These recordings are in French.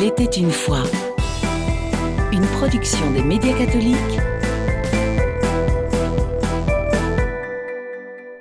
Il était une fois. Une production des médias catholiques.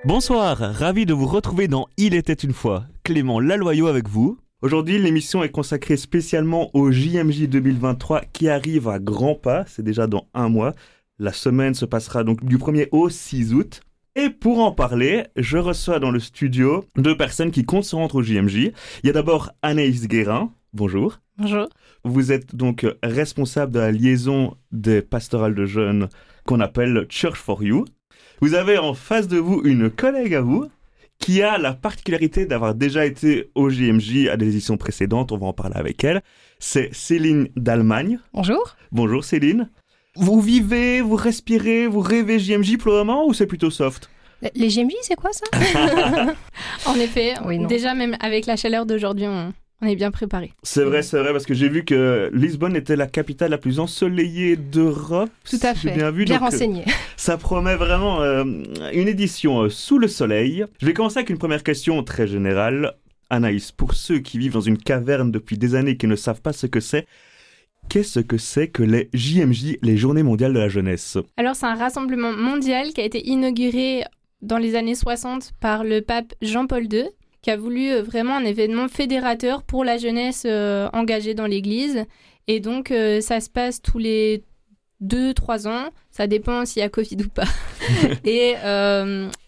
Bonsoir, ravi de vous retrouver dans Il était une fois. Clément Laloyau avec vous. Aujourd'hui, l'émission est consacrée spécialement au JMJ 2023 qui arrive à grands pas, c'est déjà dans un mois. La semaine se passera donc du 1er au 6 août. Et pour en parler, je reçois dans le studio deux personnes qui comptent se rendre au JMJ. Il y a d'abord Anaïs Guérin. Bonjour. Bonjour. Vous êtes donc responsable de la liaison des pastorales de jeunes qu'on appelle Church for You. Vous avez en face de vous une collègue à vous qui a la particularité d'avoir déjà été au JMJ à des éditions précédentes. On va en parler avec elle. C'est Céline d'Allemagne. Bonjour. Bonjour Céline. Vous vivez, vous respirez, vous rêvez JMJ pour le moment ou c'est plutôt soft? Les JMJ, c'est quoi ça? En effet, déjà même avec la chaleur d'aujourd'hui, on, est bien préparé. C'est vrai, c'est vrai, parce que j'ai vu que Lisbonne était la capitale la plus ensoleillée d'Europe. Tout à fait. Bien, vu, bien renseigné. Ça promet vraiment euh, une édition euh, sous le soleil. Je vais commencer avec une première question très générale. Anaïs, pour ceux qui vivent dans une caverne depuis des années et qui ne savent pas ce que c'est, Qu'est-ce que c'est que les JMJ, les Journées mondiales de la jeunesse? Alors c'est un rassemblement mondial qui a été inauguré dans les années 60 par le pape Jean-Paul II, qui a voulu euh, vraiment un événement fédérateur pour la jeunesse euh, engagée dans l'Église. Et donc euh, ça se passe tous les deux, trois ans. Ça dépend s'il y a Covid ou pas. et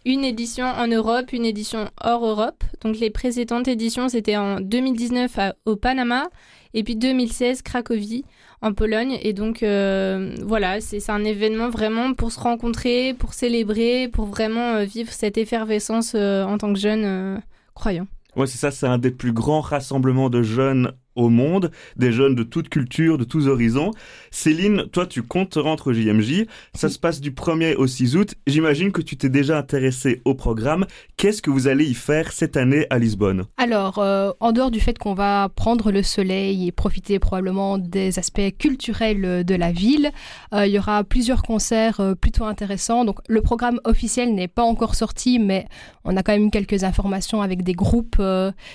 une édition en Europe, une édition hors Europe. Donc les précédentes éditions, c'était en 2019 au Panama et puis 2016, Cracovie en Pologne. Et donc euh, voilà, c'est un événement vraiment pour se rencontrer, pour célébrer, pour vraiment euh, vivre cette effervescence en tant que jeune croyant. Ouais, c'est ça, c'est un des plus grands rassemblements de jeunes au monde, des jeunes de toutes cultures, de tous horizons. Céline, toi, tu comptes rentrer au JMJ. Ça se passe du 1er au 6 août. J'imagine que tu t'es déjà intéressé au programme. Qu'est-ce que vous allez y faire cette année à Lisbonne? Alors, euh, en dehors du fait qu'on va prendre le soleil et profiter probablement des aspects culturels de la ville, euh, il y aura plusieurs concerts euh, plutôt intéressants. Donc, le programme officiel n'est pas encore sorti, mais on a quand même quelques informations avec des groupes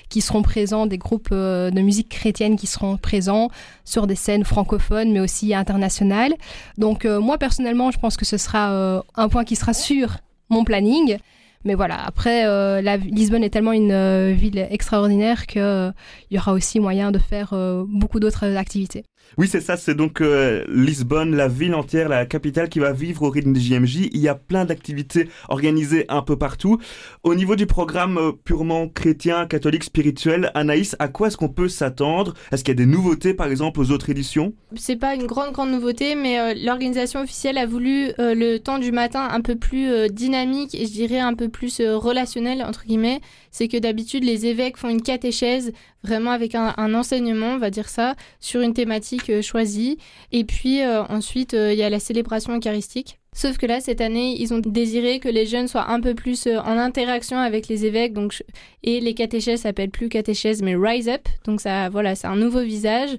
qui seront présents, des groupes de musique créative qui seront présents sur des scènes francophones, mais aussi internationales. Donc euh, moi, personnellement, je pense que ce sera euh, un point qui sera sur mon planning. Mais voilà, après, euh, Lisbonne est tellement une ville extraordinaire qu'il y aura aussi moyen de faire beaucoup d'autres activités. Oui, c'est ça, c'est donc euh, Lisbonne, la ville entière, la capitale qui va vivre au rythme des JMJ. Il y a plein d'activités organisées un peu partout. Au niveau du programme euh, purement chrétien, catholique, spirituel, Anaïs, à quoi est-ce qu'on peut s'attendre? Est-ce qu'il y a des nouveautés par exemple aux autres éditions? C'est pas une grande grande nouveauté, mais euh, l'organisation officielle a voulu le temps du matin un peu plus dynamique et je dirais un peu plus relationnel entre guillemets. C'est que d'habitude les évêques font une catéchèse vraiment avec un, enseignement, on va dire ça, sur une thématique choisie. Et puis euh, ensuite, euh, il y a la célébration eucharistique. Sauf que là, cette année, ils ont désiré que les jeunes soient un peu plus euh, en interaction avec les évêques. Donc, et les catéchèses s'appellent plus catéchèses, mais Rise Up. Donc ça, voilà, c'est un nouveau visage.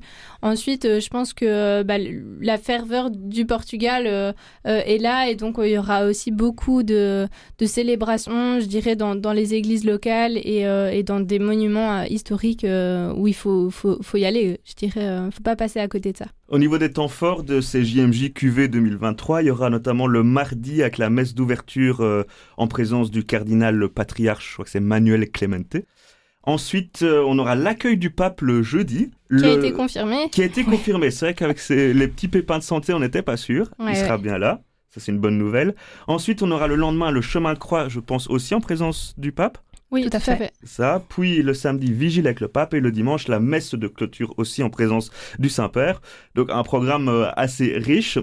Ensuite, je pense que bah, la ferveur du Portugal est là et donc il y aura aussi beaucoup de, de célébrations, je dirais, dans, dans les églises locales et, et dans des monuments historiques où il faut, faut, faut, y aller. Je dirais, faut pas passer à côté de ça. Au niveau des temps forts de ces JMJ QV 2023, il y aura notamment le mardi avec la messe d'ouverture euh, en présence du cardinal le patriarche, je crois que c'est Manuel Clemente. Ensuite, euh, on aura l'accueil du pape le jeudi. Qui a été confirmé. Qui a été confirmé. C'est vrai qu'avec les petits pépins de santé, on n'était pas sûr. il sera bien là. Ça, c'est une bonne nouvelle. Ensuite, on aura le lendemain le chemin de croix, je pense aussi en présence du pape. Oui, tout à fait. Ça, puis le samedi, vigile avec le pape et le dimanche, la messe de clôture aussi en présence du Saint-Père. Donc un programme euh, assez riche.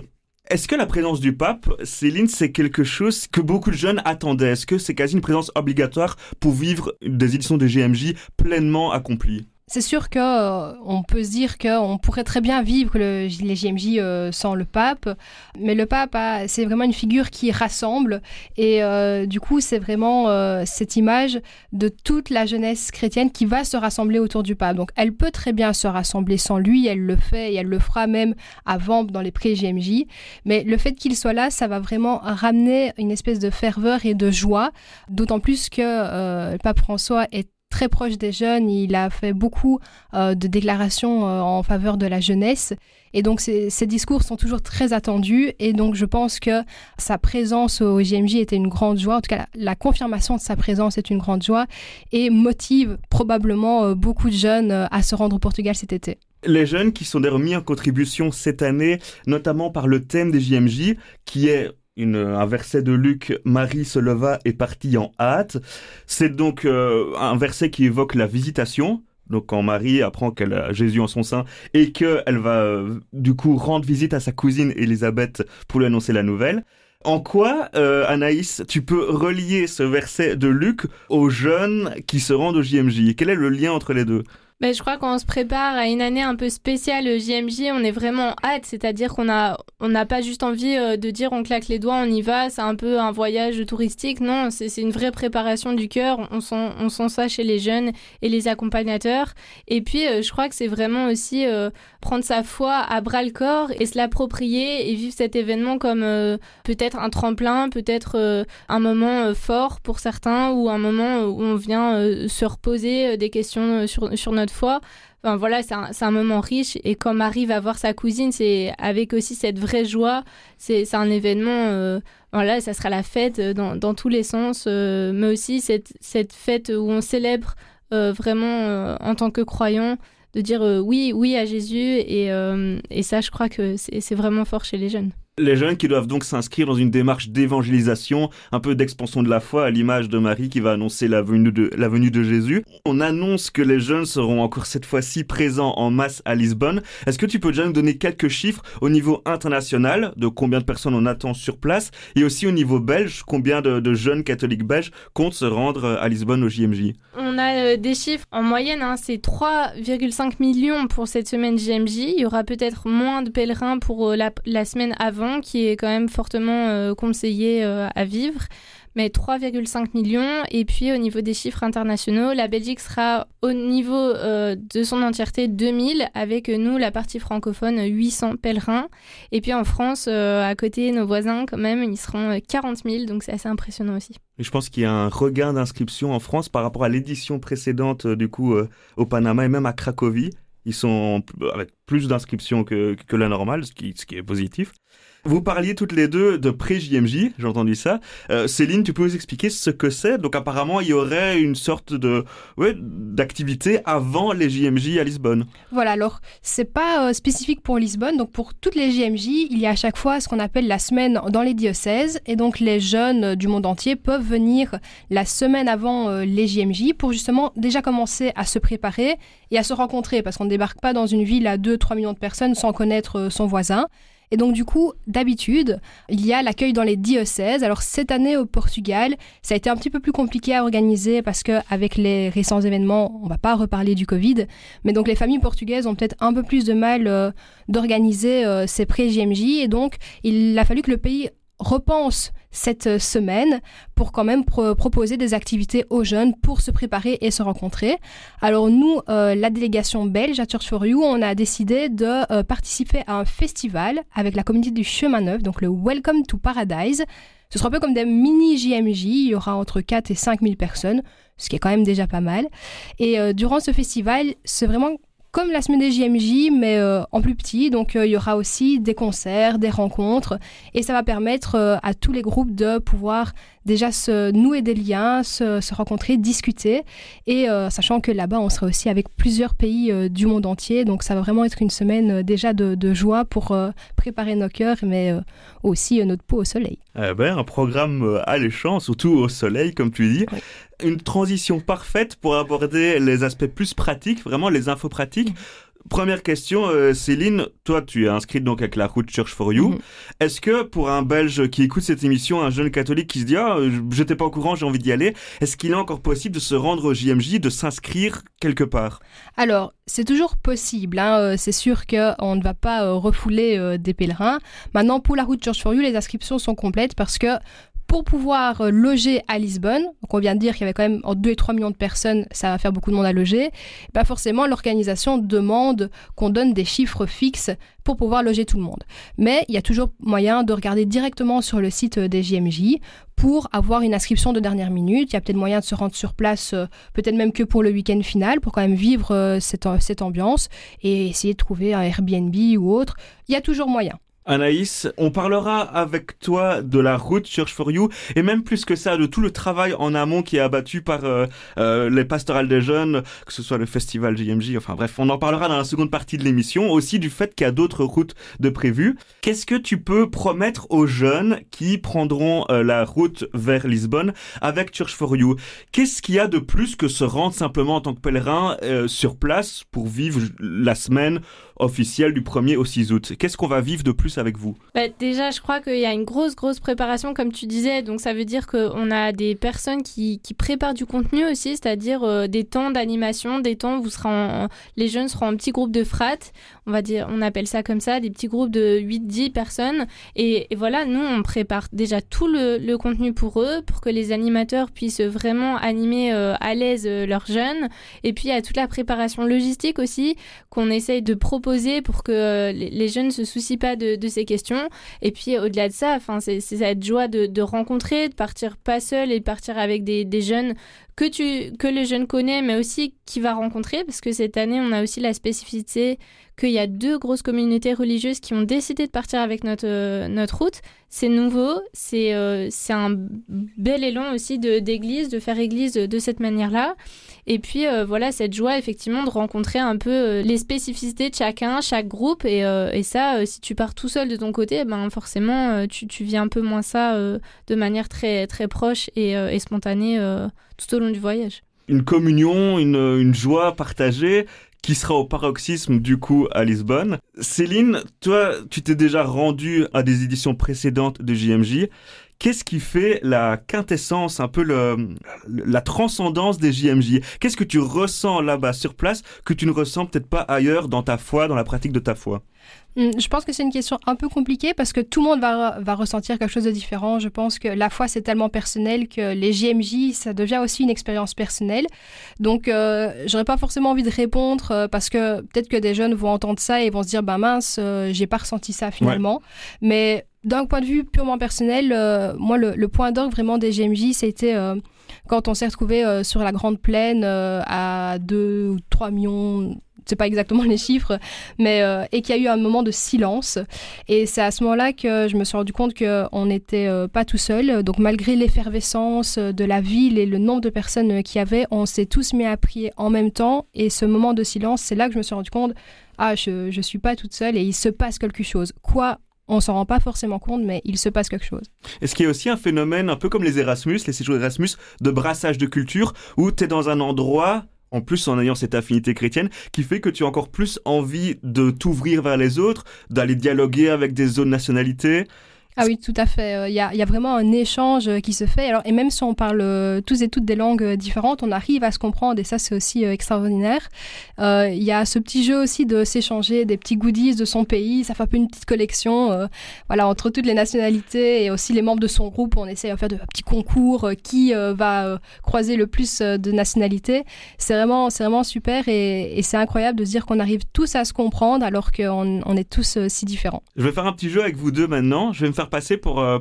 Est-ce que la présence du pape, Céline, c'est quelque chose que beaucoup de jeunes attendaient? Est-ce que c'est quasi une présence obligatoire pour vivre des éditions de GMJ pleinement accomplies? C'est sûr qu'on euh, peut se dire qu'on pourrait très bien vivre les JMJ euh, sans le pape, mais le pape, c'est vraiment une figure qui rassemble. Et euh, du coup, c'est vraiment cette image de toute la jeunesse chrétienne qui va se rassembler autour du pape. Donc, elle peut très bien se rassembler sans lui, elle le fait et elle le fera même avant dans les pré-JMJ, mais le fait qu'il soit là, ça va vraiment ramener une espèce de ferveur et de joie, d'autant plus que le pape François est très proche des jeunes. Il a fait beaucoup de déclarations en faveur de la jeunesse. Et donc ces, discours sont toujours très attendus. Et donc je pense que sa présence au JMJ était une grande joie. En tout cas, la, confirmation de sa présence est une grande joie et motive probablement beaucoup de jeunes à se rendre au Portugal cet été les jeunes qui sont remis en contribution cette année, notamment par le thème des JMJ, qui est un verset de Luc, Marie se leva et partit en hâte. C'est donc euh, un verset qui évoque la visitation. Donc quand Marie apprend qu'elle a Jésus en son sein et qu'elle va euh, du coup rendre visite à sa cousine Élisabeth pour lui annoncer la nouvelle. En quoi, euh, Anaïs, tu peux relier ce verset de Luc aux jeunes qui se rendent au JMJ Quel est le lien entre les deux? Je crois qu'on se prépare à une année un peu spéciale JMJ. On est vraiment hâte, c'est-à-dire qu'on a, on n'a pas juste envie euh, de dire on claque les doigts, on y va. C'est un peu un voyage touristique. Non, c'est une vraie préparation du cœur. On sent, on sent ça chez les jeunes et les accompagnateurs. Et puis, euh, je crois que c'est vraiment aussi euh, prendre sa foi à bras le corps et se l'approprier et vivre cet événement comme peut-être un tremplin, peut-être un moment fort pour certains ou un moment où on vient se reposer des questions sur, sur notre fois. Enfin, voilà, c'est un, moment riche. Et quand Marie va voir sa cousine, c'est avec aussi cette vraie joie. C'est un événement, euh, voilà, ça sera la fête dans, dans tous les sens, euh, mais aussi cette, fête où on célèbre euh, vraiment en tant que croyant, de dire oui, oui à Jésus. Et ça, je crois que c'est vraiment fort chez les jeunes. Les jeunes qui doivent donc s'inscrire dans une démarche d'évangélisation, un peu d'expansion de la foi à l'image de Marie qui va annoncer la venue, de, Jésus. On annonce que les jeunes seront encore cette fois-ci présents en masse à Lisbonne. Est-ce que tu peux déjà nous donner quelques chiffres au niveau international de combien de personnes on attend sur place et aussi au niveau belge, combien de, jeunes catholiques belges comptent se rendre à Lisbonne au JMJ On a euh, des chiffres en moyenne, hein, c'est 3,5 millions pour cette semaine JMJ. Il y aura peut-être moins de pèlerins pour euh, la semaine avant qui est quand même fortement euh, conseillé euh, à vivre mais 3,5 millions. Et puis au niveau des chiffres internationaux, la Belgique sera au niveau euh, de son entièreté 2000, avec nous, la partie francophone, 800 pèlerins. Et puis en France, à côté, nos voisins, quand même, ils seront 40 000, donc c'est assez impressionnant aussi. Je pense qu'il y a un regain d'inscription en France par rapport à l'édition précédente, du coup, au Panama et même à Cracovie. Ils sont avec plus d'inscriptions que, la normale, ce qui, est positif. Vous parliez toutes les deux de pré-JMJ, j'ai entendu ça. Euh, Céline, tu peux nous expliquer ce que c'est? Donc apparemment, il y aurait une sorte de ouais, d'activité avant les JMJ à Lisbonne. Voilà, alors c'est pas euh, spécifique pour Lisbonne. Donc pour toutes les JMJ, il y a à chaque fois ce qu'on appelle la semaine dans les diocèses. Et donc les jeunes du monde entier peuvent venir la semaine avant euh, les JMJ pour justement déjà commencer à se préparer et à se rencontrer parce qu'on ne débarque pas dans une ville à 2-3 millions de personnes sans connaître son voisin. Et donc du coup, d'habitude, il y a l'accueil dans les diocèses. Alors cette année au Portugal, ça a été un petit peu plus compliqué à organiser parce que avec les récents événements, on va pas reparler du Covid, mais donc les familles portugaises ont peut-être un peu plus de mal euh, d'organiser euh, ces pré-JMJ et donc il a fallu que le pays repense cette semaine pour quand même proposer des activités aux jeunes pour se préparer et se rencontrer. Alors nous, euh, la délégation belge à Church for You, on a décidé de euh, participer à un festival avec la communauté du chemin neuf, donc le Welcome to Paradise. Ce sera un peu comme des mini JMJ, il y aura entre 4 et 5 000 personnes, ce qui est quand même déjà pas mal. Et euh, durant ce festival, c'est vraiment comme la semaine des JMJ, mais euh, en plus petit. Donc euh, il y aura aussi des concerts, des rencontres, et ça va permettre euh, à tous les groupes de pouvoir déjà se nouer des liens, se, rencontrer, discuter, et sachant que là-bas on sera aussi avec plusieurs pays du monde entier, donc ça va vraiment être une semaine déjà de, joie pour préparer nos cœurs, mais aussi notre peau au soleil. Eh ben, un programme alléchant, surtout au soleil, comme tu dis une transition parfaite pour aborder les aspects plus pratiques, vraiment les infos pratiques. Première question, euh, Céline, toi tu es inscrite donc avec la route Church for You. Mhm. Est-ce que pour un Belge qui écoute cette émission, un jeune catholique qui se dit ah j'étais pas au courant, j'ai envie d'y aller, est-ce qu'il est encore possible de se rendre au JMJ, de s'inscrire quelque part? Alors c'est toujours possible. Hein. Euh, c'est sûr qu'on ne va pas euh, refouler des pèlerins. Maintenant pour la route Church for You, les inscriptions sont complètes parce que pour pouvoir euh, loger à Lisbonne, donc on vient de dire qu'il y avait quand même entre 2 et 3 millions de personnes, ça va faire beaucoup de monde à loger, bah forcément l'organisation demande qu'on donne des chiffres fixes pour pouvoir loger tout le monde. Mais il y a toujours moyen de regarder directement sur le site des JMJ pour avoir une inscription de dernière minute. Il y a peut-être moyen de se rendre sur place, euh, peut-être même que pour le week-end final, pour quand même vivre euh, cette, cette ambiance et essayer de trouver un Airbnb ou autre. Il y a toujours moyen. Anaïs, on parlera avec toi de la route Church for You et même plus que ça de tout le travail en amont qui est abattu par euh, euh, les pastorales des jeunes, que ce soit le festival JMJ, enfin bref, on en parlera dans la seconde partie de l'émission, aussi du fait qu'il y a d'autres routes de prévues. Qu'est-ce que tu peux promettre aux jeunes qui prendront euh, la route vers Lisbonne avec Church for You? Qu'est-ce qu'il y a de plus que se rendre simplement en tant que pèlerin sur place pour vivre la semaine officielle du 1er au 6 août. Qu'est-ce qu'on va vivre de plus avec vous? Bah, Déjà, je crois qu'il y a une grosse, grosse préparation, comme tu disais. Donc, ça veut dire qu'on a des personnes qui, préparent du contenu aussi, c'est-à-dire euh, des temps d'animation, des temps où vous serez les jeunes seront en petits groupes de frat. On va dire, on appelle ça comme ça, des petits groupes de 8-10 personnes. Et, voilà, nous, on prépare déjà tout le, le, contenu pour eux, pour que les animateurs puissent vraiment animer euh, à l'aise euh, leurs jeunes. Et puis, il y a toute la préparation logistique aussi qu'on essaye de proposer pour que euh, les jeunes ne se soucient pas de, ces questions. Et puis au-delà de ça, c'est cette joie de, rencontrer, de partir pas seul et de partir avec des, jeunes que, tu, que le jeune connaît, mais aussi qui va rencontrer, parce que cette année, on a aussi la spécificité qu'il y a deux grosses communautés religieuses qui ont décidé de partir avec notre, euh, notre route. C'est nouveau, c'est euh, un bel élan aussi d'église, de, faire église de, cette manière-là. Et puis euh, voilà, cette joie effectivement de rencontrer un peu les spécificités de chacun, chaque groupe. Et, et ça, si tu pars tout seul de ton côté, ben forcément, tu, vis un peu moins ça de manière très, très proche et, spontanée tout au long du voyage. Une communion, une, une joie partagée qui sera au paroxysme du coup à Lisbonne. Céline, toi, tu t'es déjà rendu à des éditions précédentes de JMJ. Qu'est-ce qui fait la quintessence, un peu le, la transcendance des JMJ Qu'est-ce que tu ressens là-bas sur place que tu ne ressens peut-être pas ailleurs dans ta foi, dans la pratique de ta foi? Je pense que c'est une question un peu compliquée parce que tout le monde va, va ressentir quelque chose de différent. Je pense que la foi, c'est tellement personnel que les JMJ, ça devient aussi une expérience personnelle. Donc, euh, j'aurais pas forcément envie de répondre euh, parce que peut-être que des jeunes vont entendre ça et vont se dire, bah mince, euh, j'ai pas ressenti ça finalement. Mais d'un point de vue purement personnel, euh, moi, le, le point d'orgue vraiment des JMJ, c'était quand on s'est retrouvé sur la grande plaine à 2 ou 3 millions sais pas exactement les chiffres, mais euh, et qu'il y a eu un moment de silence. Et c'est à ce moment-là que je me suis rendu compte qu'on n'était euh, pas tout seul. Donc malgré l'effervescence de la ville et le nombre de personnes qu'il y avait, on s'est tous mis à prier en même temps. Et ce moment de silence, c'est là que je me suis rendu compte, ah, je ne suis pas toute seule et il se passe quelque chose. Quoi? On s'en rend pas forcément compte, mais il se passe quelque chose. Est-ce qu'il y a aussi un phénomène un peu comme les Erasmus, les séjours Erasmus, de brassage de culture, où tu es dans un endroit en plus en ayant cette affinité chrétienne, qui fait que tu as encore plus envie de t'ouvrir vers les autres, d'aller dialoguer avec des autres nationalités. Ah oui, tout à fait. Euh, il y, a, y, a, vraiment un échange euh, qui se fait. Et même si on parle euh, tous et toutes des langues différentes, on arrive à se comprendre et ça, c'est aussi extraordinaire. Il y a ce petit jeu aussi de s'échanger des petits goodies de son pays. Ça fait un peu une petite collection voilà, entre toutes les nationalités et aussi les membres de son groupe. On essaie de faire de petits concours qui va croiser le plus de nationalités. C'est vraiment, vraiment super et, c'est incroyable de se dire qu'on arrive tous à se comprendre alors qu'on on est tous si différents. Je vais faire un petit jeu avec vous deux maintenant. Je vais me faire passer pour euh,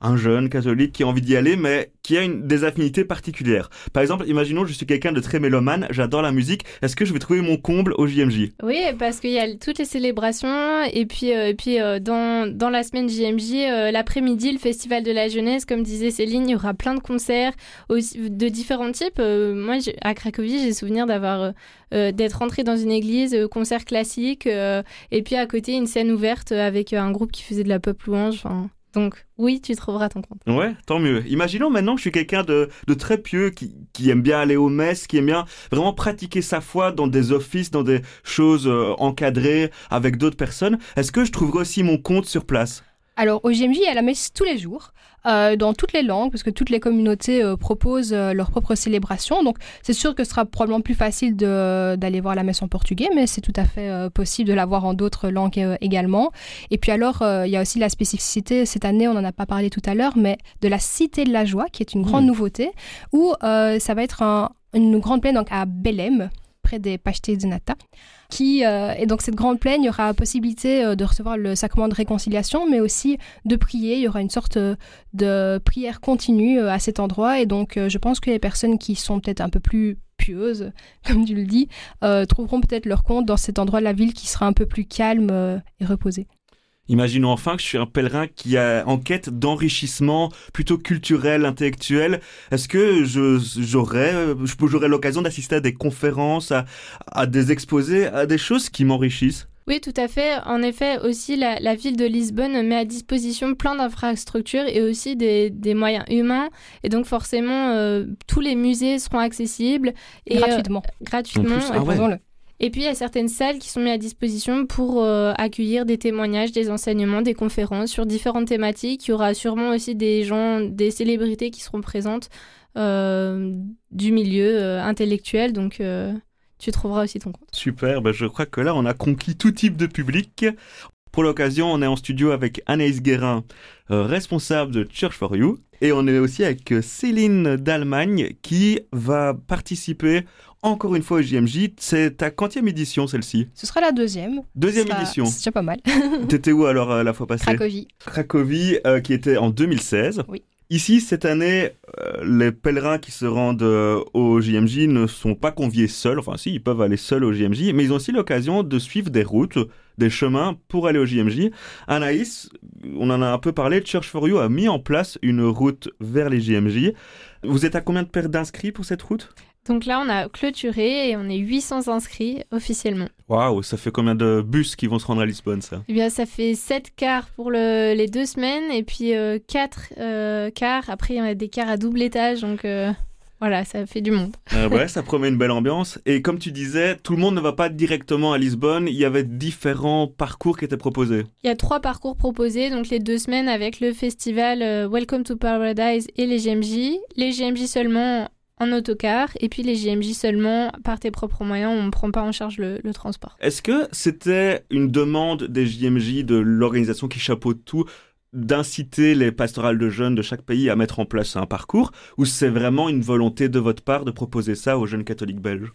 un jeune catholique qui a envie d'y aller, mais qui a une, des affinités particulières. Par exemple, imaginons, je suis quelqu'un de très mélomane, j'adore la musique. Est-ce que je vais trouver mon comble au JMJ Oui, parce qu'il y a toutes les célébrations, et puis, euh, et puis euh, dans, dans la semaine JMJ, l'après-midi, le festival de la jeunesse, comme disait Céline, il y aura plein de concerts de différents types. moi, à Cracovie, j'ai souvenir d'avoir d'être rentré dans une église, concert classique, et puis à côté une scène ouverte avec un groupe qui faisait de la pop louange. Donc oui, tu trouveras ton compte. Ouais, tant mieux. Imaginons maintenant que je suis quelqu'un de, très pieux, qui, aime bien aller aux messes, qui aime bien vraiment pratiquer sa foi dans des offices, dans des choses euh, encadrées avec d'autres personnes. Est-ce que je trouverai aussi mon compte sur place? Alors, au JMJ, il y a la messe tous les jours, euh, dans toutes les langues, parce que toutes les communautés euh, proposent euh, leur propre célébration. Donc, c'est sûr que ce sera probablement plus facile d'aller voir la messe en portugais, mais c'est tout à fait possible de la voir en d'autres langues également. Et puis alors, il y a aussi la spécificité, cette année, on n'en a pas parlé tout à l'heure, mais de la Cité de la Joie, qui est une grande mmh. nouveauté, où ça va être une grande plaine donc, à Belém, près des Pachetés de Nata. Qui, euh, et donc cette grande plaine, il y aura possibilité euh, de recevoir le sacrement de réconciliation, mais aussi de prier. Il y aura une sorte euh, de prière continue à cet endroit. Et donc je pense que les personnes qui sont peut-être un peu plus pieuses, comme tu le dis, trouveront peut-être leur compte dans cet endroit de la ville qui sera un peu plus calme et reposé. Imaginons enfin que je suis un pèlerin qui a en quête d'enrichissement plutôt culturel, intellectuel. Est-ce que j'aurais j'aurais l'occasion d'assister à des conférences, à, des exposés, à des choses qui m'enrichissent? Oui, tout à fait. En effet, aussi, la, ville de Lisbonne met à disposition plein d'infrastructures et aussi des, moyens humains. Et donc, forcément, euh, tous les musées seront accessibles. Et, gratuitement. Euh, gratuitement. Ah ouais. Et puis il y a certaines salles qui sont mises à disposition pour euh, accueillir des témoignages, des enseignements, des conférences sur différentes thématiques. Il y aura sûrement aussi des gens, des célébrités qui seront présentes euh, du milieu euh, intellectuel. Donc tu trouveras aussi ton compte. Super, bah, je crois que là on a conquis tout type de public. Pour l'occasion, on est en studio avec Anaïs Guérin, responsable de Church for You. Et on est aussi avec Céline d'Allemagne qui va participer encore une fois au JMJ. C'est ta quantième édition celle-ci Ce sera la deuxième. Deuxième édition. C'est déjà pas mal. T'étais où alors euh, la fois passée Cracovie. Cracovie, euh, qui était en 2016. Oui. Ici, cette année, euh, les pèlerins qui se rendent au JMJ ne sont pas conviés seuls. Enfin, si, ils peuvent aller seuls au JMJ, mais ils ont aussi l'occasion de suivre des routes, des chemins pour aller au JMJ. Anaïs, on en a un peu parlé, Church for You a mis en place une route vers les JMJ. Vous êtes à combien de paires d'inscrits pour cette route? Donc là, on a clôturé et on est 800 inscrits officiellement. Waouh, ça fait combien de bus qui vont se rendre à Lisbonne, ça? Eh bien, ça fait 7 cars pour les deux semaines et puis 4 euh, euh, cars. Après, il y a des cars à double étage, donc euh, voilà, ça fait du monde. ouais, ça promet une belle ambiance. Et comme tu disais, tout le monde ne va pas directement à Lisbonne. Il y avait différents parcours qui étaient proposés. Il y a trois parcours proposés, donc les deux semaines avec le festival Welcome to Paradise et les GMJ. Les GMJ seulement en autocar et puis les JMJ seulement par tes propres moyens, on ne prend pas en charge le, transport. Est-ce que c'était une demande des JMJ, de l'organisation qui chapeaute tout, d'inciter les pastorales de jeunes de chaque pays à mettre en place un parcours ou c'est vraiment une volonté de votre part de proposer ça aux jeunes catholiques belges?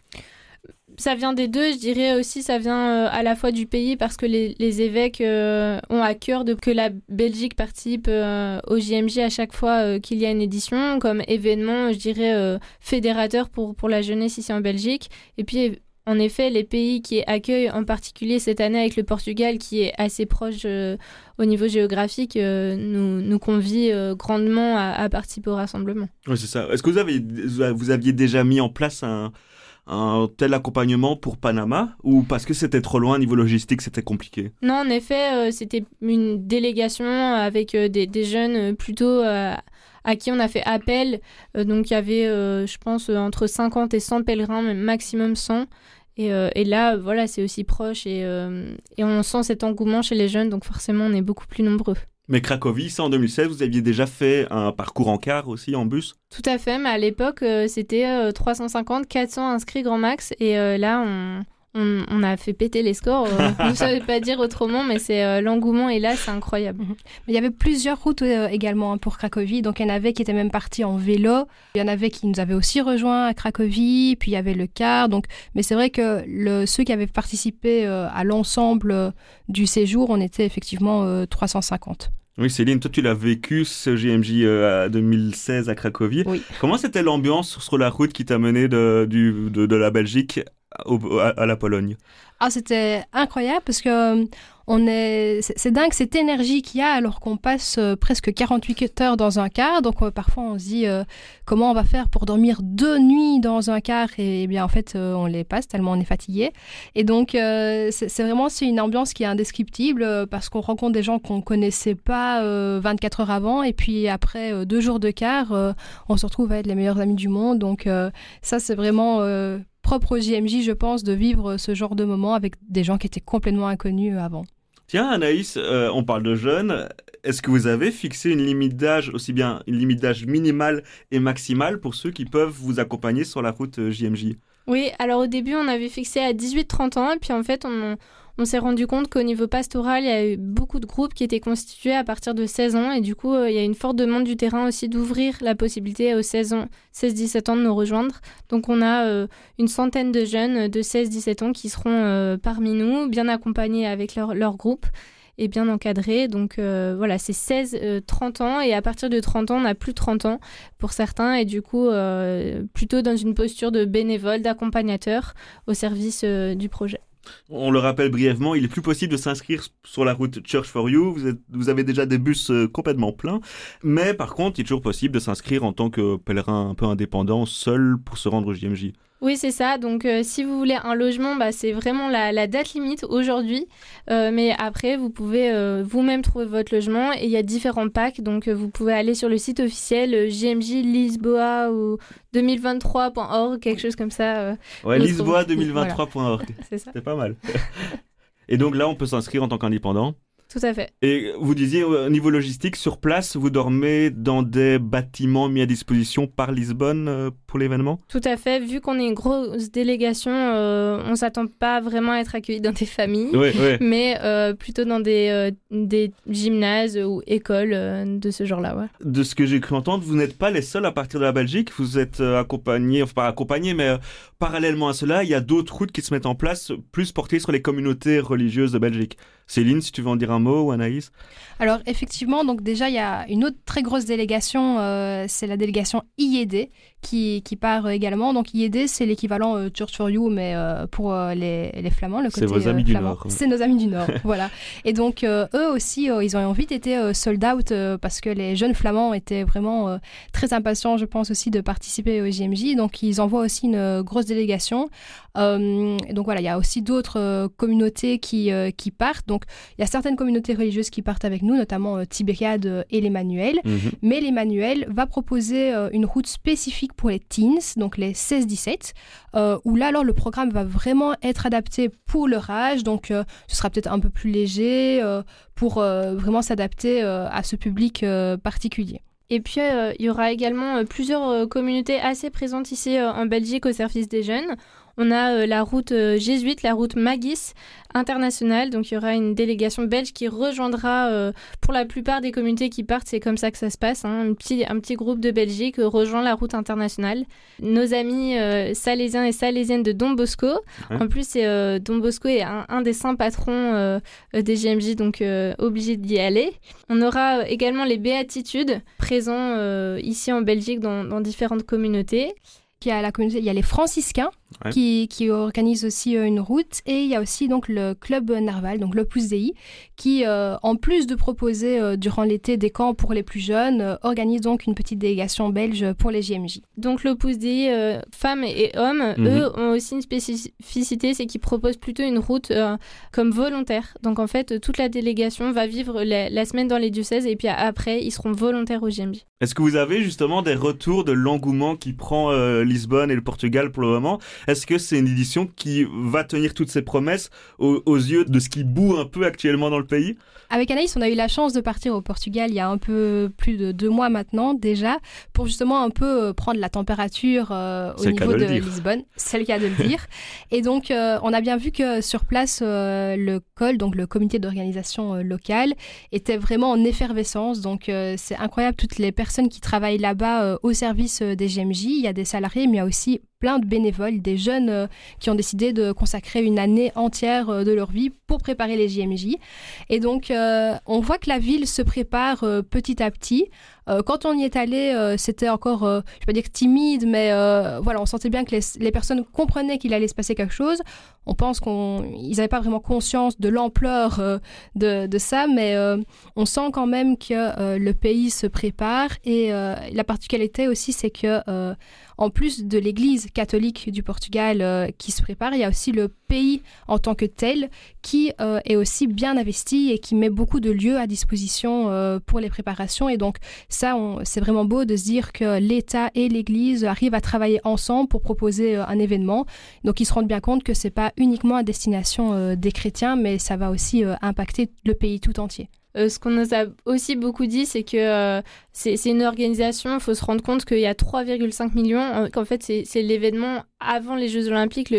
Ça vient des deux, je dirais aussi ça vient euh, à la fois du pays parce que les, évêques euh, ont à cœur que la Belgique participe euh, au JMJ à chaque fois qu'il y a une édition comme événement, je dirais fédérateur pour pour la jeunesse ici en Belgique. Et puis en effet, les pays qui accueillent en particulier cette année avec le Portugal qui est assez proche au niveau géographique nous, nous convie grandement à, à, participer au rassemblement. Oui, c'est ça. Est-ce que vous avez vous aviez déjà mis en place un un tel accompagnement pour Panama ou parce que c'était trop loin niveau logistique, c'était compliqué? Non, en effet, euh, c'était une délégation avec euh, des, jeunes euh, plutôt à qui on a fait appel. donc il y avait, je pense, entre 50 et 100 pèlerins, maximum 100. Et, et là, voilà, c'est aussi proche et, et on sent cet engouement chez les jeunes, donc forcément, on est beaucoup plus nombreux. Mais Cracovie, ça en 2016, vous aviez déjà fait un parcours en car aussi, en bus? Tout à fait, mais à l'époque, euh, c'était 350, euh, 400 inscrits grand max. Et euh, là, on, on, a fait péter les scores. je euh, ne savais pas dire autrement, mais c'est euh, l'engouement est là, c'est incroyable. Mhm. il y avait plusieurs routes euh, également hein, pour Cracovie. Donc il y en avait qui étaient même partis en vélo. Il y en avait qui nous avaient aussi rejoints à Cracovie. Puis il y avait le car. Donc, mais c'est vrai que le, ceux qui avaient participé à l'ensemble du séjour, on était effectivement 350. Oui, Céline, toi tu l'as vécu ce JMJ 2016 à Cracovie. Oui. Comment c'était l'ambiance sur la route qui t'a mené de, du, de la Belgique à, la Pologne Ah, c'était incroyable parce que on est, c'est dingue cette énergie qu'il y a alors qu'on passe euh, presque 48 heures dans un car. Donc euh, parfois on se dit euh, comment on va faire pour dormir deux nuits dans un car? Et, bien en fait on les passe tellement on est fatigué. Et donc c'est vraiment c'est une ambiance qui est indescriptible parce qu'on rencontre des gens qu'on connaissait pas 24 heures avant et puis après deux jours de car on se retrouve à être les meilleurs amis du monde. Donc ça c'est vraiment propre au JMJ, je pense, de vivre ce genre de moment avec des gens qui étaient complètement inconnus avant. Tiens, Anaïs, euh, on parle de jeunes. Est-ce que vous avez fixé une limite d'âge, aussi bien une limite d'âge minimale et maximale pour ceux qui peuvent vous accompagner sur la route JMJ Oui, alors au début, on avait fixé à 18-30 ans, et puis en fait, on, on s'est rendu compte qu'au niveau pastoral, il y a eu beaucoup de groupes qui étaient constitués à partir de 16 ans et du coup, euh, il y a une forte demande du terrain aussi d'ouvrir la possibilité aux 16 ans, 16-17 ans de nous rejoindre. Donc on a euh, une centaine de jeunes de 16-17 ans qui seront euh, parmi nous, bien accompagnés avec leur, groupe et bien encadrés. Donc voilà, c'est 16-30 ans et à partir de 30 ans, on a plus de 30 ans pour certains et du coup, plutôt dans une posture de bénévole, d'accompagnateur au service du projet. On le rappelle brièvement, il est plus possible de s'inscrire sur la route Church for You. Vous, avez déjà des bus euh, complètement pleins. Mais par contre, il est toujours possible de s'inscrire en tant que pèlerin un peu indépendant, seul pour se rendre au JMJ. Oui, c'est ça. Donc, euh, si vous voulez un logement, bah, c'est vraiment la, date limite aujourd'hui. Euh, mais après, vous pouvez euh, vous-même trouver votre logement et il y a différents packs. Donc, vous pouvez aller sur le site officiel JMJ Lisboa ou 2023.org, quelque chose comme ça. ouais, Lisboa2023.org. c'est ça. C'est pas mal. et donc là, on peut s'inscrire en tant qu'indépendant. Tout à fait. Et vous disiez, au niveau logistique, sur place, vous dormez dans des bâtiments mis à disposition par Lisbonne pour l'événement Tout à fait. Vu qu'on est une grosse délégation, euh, on ne s'attend pas vraiment à être accueilli dans des familles, mais euh, plutôt dans des, des gymnases ou écoles de ce genre-là. De ce que j'ai cru entendre, vous n'êtes pas les seuls à partir de la Belgique. Vous êtes accompagnés, enfin pas accompagnés, mais parallèlement à cela, il y a d'autres routes qui se mettent en place, plus portées sur les communautés religieuses de Belgique. Céline, si tu veux en dire un mot, ou Anaïs? Alors, effectivement, donc déjà, il y a une autre très grosse délégation, euh, c'est la délégation IED, qui, qui part également. Donc, IED, c'est l'équivalent euh, Church for You, mais euh, pour les, les, Flamands, le côté C'est vos amis du Nord. C'est nos amis du Nord, voilà. Et donc, eux aussi, ils ont vite été sold out parce que les jeunes Flamands étaient vraiment très impatients, je pense, aussi de participer au JMJ. Donc, ils envoient aussi une grosse délégation. donc, voilà, il y a aussi d'autres communautés qui, qui partent. Donc, il y a certaines communautés religieuses qui partent avec nous, notamment euh, Tibériade et l'Emmanuel. Mhm. Mais l'Emmanuel va proposer euh, une route spécifique pour les teens, donc les 16-17, euh, où là, alors, le programme va vraiment être adapté pour leur âge. Donc, ce sera peut-être un peu plus léger pour vraiment s'adapter à ce public particulier. Et puis, il y aura également plusieurs communautés assez présentes ici en Belgique au service des jeunes. On a euh, la route euh, jésuite, la route Magis internationale. Donc il y aura une délégation belge qui rejoindra euh, pour la plupart des communautés qui partent. C'est comme ça que ça se passe. Hein. Un, petit, un petit groupe de Belgique rejoint la route internationale. Nos amis salésiens et salésiennes de Don Bosco. En plus, Don Bosco est un, des saints patrons des GMJ, donc obligé d'y aller. On aura également les béatitudes présents ici en Belgique dans, dans différentes communautés. Il y a la communauté, il y a les franciscains qui, qui organisent aussi euh, une route et il y a aussi donc le club Narval, donc l'Opus Dei, qui euh, en plus de proposer euh, durant l'été des camps pour les plus jeunes, organise donc une petite délégation belge pour les JMJ. Donc l'Opus Dei, femmes et hommes, mhm. eux ont aussi une spécificité, c'est qu'ils proposent plutôt une route comme volontaire. Donc en fait, toute la délégation va vivre la, la, semaine dans les diocèses et puis après, ils seront volontaires au JMJ. Est-ce que vous avez justement des retours de l'engouement qui prend Lisbonne et le Portugal pour le moment? Est-ce que c'est une édition qui va tenir toutes ses promesses aux, yeux de ce qui boue un peu actuellement dans le pays? Avec Anaïs, on a eu la chance de partir au Portugal il y a un peu plus de deux mois maintenant déjà, pour justement un peu euh, prendre la température euh, au niveau de, Lisbonne. C'est le cas de le dire. Et donc, euh, on a bien vu que sur place, le COL, donc le comité d'organisation locale, était vraiment en effervescence. Donc, c'est incroyable toutes les personnes qui travaillent là-bas au service des GMJ. Il y a des salariés, mais il y a aussi plein de bénévoles, des jeunes euh, qui ont décidé de consacrer une année entière euh, de leur vie pour préparer les JMJ. Et donc, euh, on voit que la ville se prépare petit à petit. quand on y est allé, c'était encore, je ne vais pas dire timide, mais voilà, on sentait bien que les, personnes comprenaient qu'il allait se passer quelque chose. On pense qu'ils n'avaient pas vraiment conscience de l'ampleur de, de, ça, mais on sent quand même que le pays se prépare. Et la particularité aussi, c'est que en plus de l'Église catholique du Portugal euh, qui se prépare, il y a aussi le pays en tant que tel qui euh, est aussi bien investi et qui met beaucoup de lieux à disposition euh, pour les préparations. Et donc ça, c'est vraiment beau de se dire que l'État et l'Église arrivent à travailler ensemble pour proposer un événement. Donc ils se rendent bien compte que c'est pas uniquement à destination des chrétiens, mais ça va aussi impacter le pays tout entier. Euh, ce qu'on nous a aussi beaucoup dit, c'est que euh, c'est une organisation, il faut se rendre compte qu'il y a 3,5 millions, qu'en fait c'est l'événement avant les Jeux Olympiques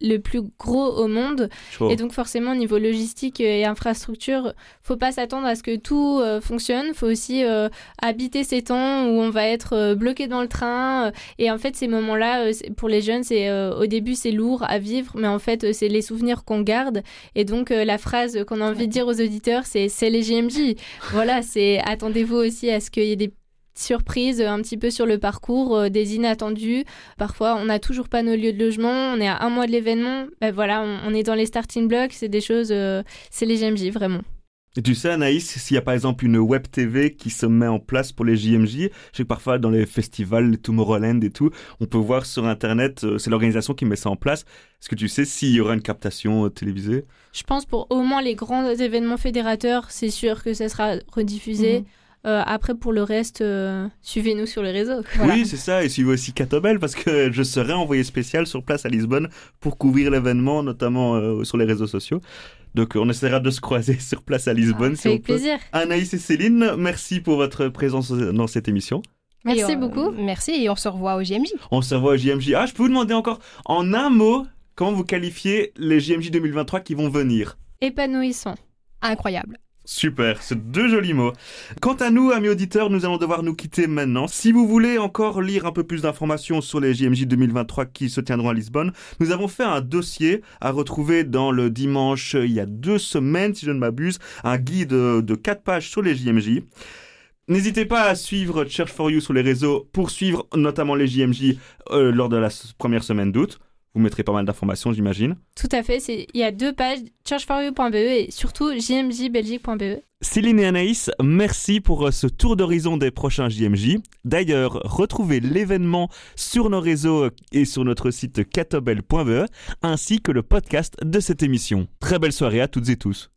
le plus gros au monde. Et donc forcément, au niveau logistique et infrastructure, faut pas s'attendre à ce que tout euh, fonctionne. faut aussi euh, habiter ces temps où on va être euh, bloqué dans le train. Et en fait, ces moments-là, pour les jeunes, c'est au début c'est lourd à vivre, mais en fait, c'est les souvenirs qu'on garde. Et donc la phrase qu'on a envie de dire aux auditeurs, c'est c'est les JMJ. voilà, c'est attendez-vous aussi à ce qu'il y ait des surprises un petit peu sur le parcours, euh, des inattendus. Parfois, on n'a toujours pas nos lieux de logement, on est à un mois de l'événement. Ben voilà, on, est dans les starting blocks, c'est des choses, euh, c'est les JMJ vraiment. Et tu sais, Anaïs, s'il y a par exemple une web TV qui se met en place pour les JMJ, je sais que parfois dans les festivals, les Tomorrowland et tout, on peut voir sur Internet, euh, c'est l'organisation qui met ça en place. Est-ce que tu sais s'il y aura une captation télévisée? Je pense pour au moins les grands événements fédérateurs, c'est sûr que ça sera rediffusé. Mhm. Euh, après, pour le reste, euh, suivez-nous sur les réseaux. Oui, c'est ça. Et suivez aussi Catobel parce que je serai envoyé spécial sur place à Lisbonne pour couvrir l'événement, notamment euh, sur les réseaux sociaux. Donc, on essaiera de se croiser sur place à Lisbonne. Ah, avec plaisir. Anaïs et Céline, merci pour votre présence dans cette émission. Merci beaucoup. Merci et on se revoit au JMJ. On se revoit au JMJ. Ah, je peux vous demander encore, en un mot, comment vous qualifiez les JMJ 2023 qui vont venir? Épanouissant. Incroyable. Super, c'est deux jolis mots. Quant à nous, amis auditeurs, nous allons devoir nous quitter maintenant. Si vous voulez encore lire un peu plus d'informations sur les JMJ 2023 qui se tiendront à Lisbonne, nous avons fait un dossier à retrouver dans le dimanche, il y a deux semaines, si je ne m'abuse, un guide de quatre pages sur les JMJ. N'hésitez pas à suivre Church for You sur les réseaux pour suivre notamment les JMJ euh, lors de la première semaine d'août. Vous mettrez pas mal d'informations, j'imagine. Tout à fait. Il y a deux pages, churchforyou.be et surtout jmjbelgique.be. Céline et Anaïs, merci pour euh, ce tour d'horizon des prochains JMJ. D'ailleurs, retrouvez l'événement sur nos réseaux et sur notre site catobel.be ainsi que le podcast de cette émission. Très belle soirée à toutes et tous.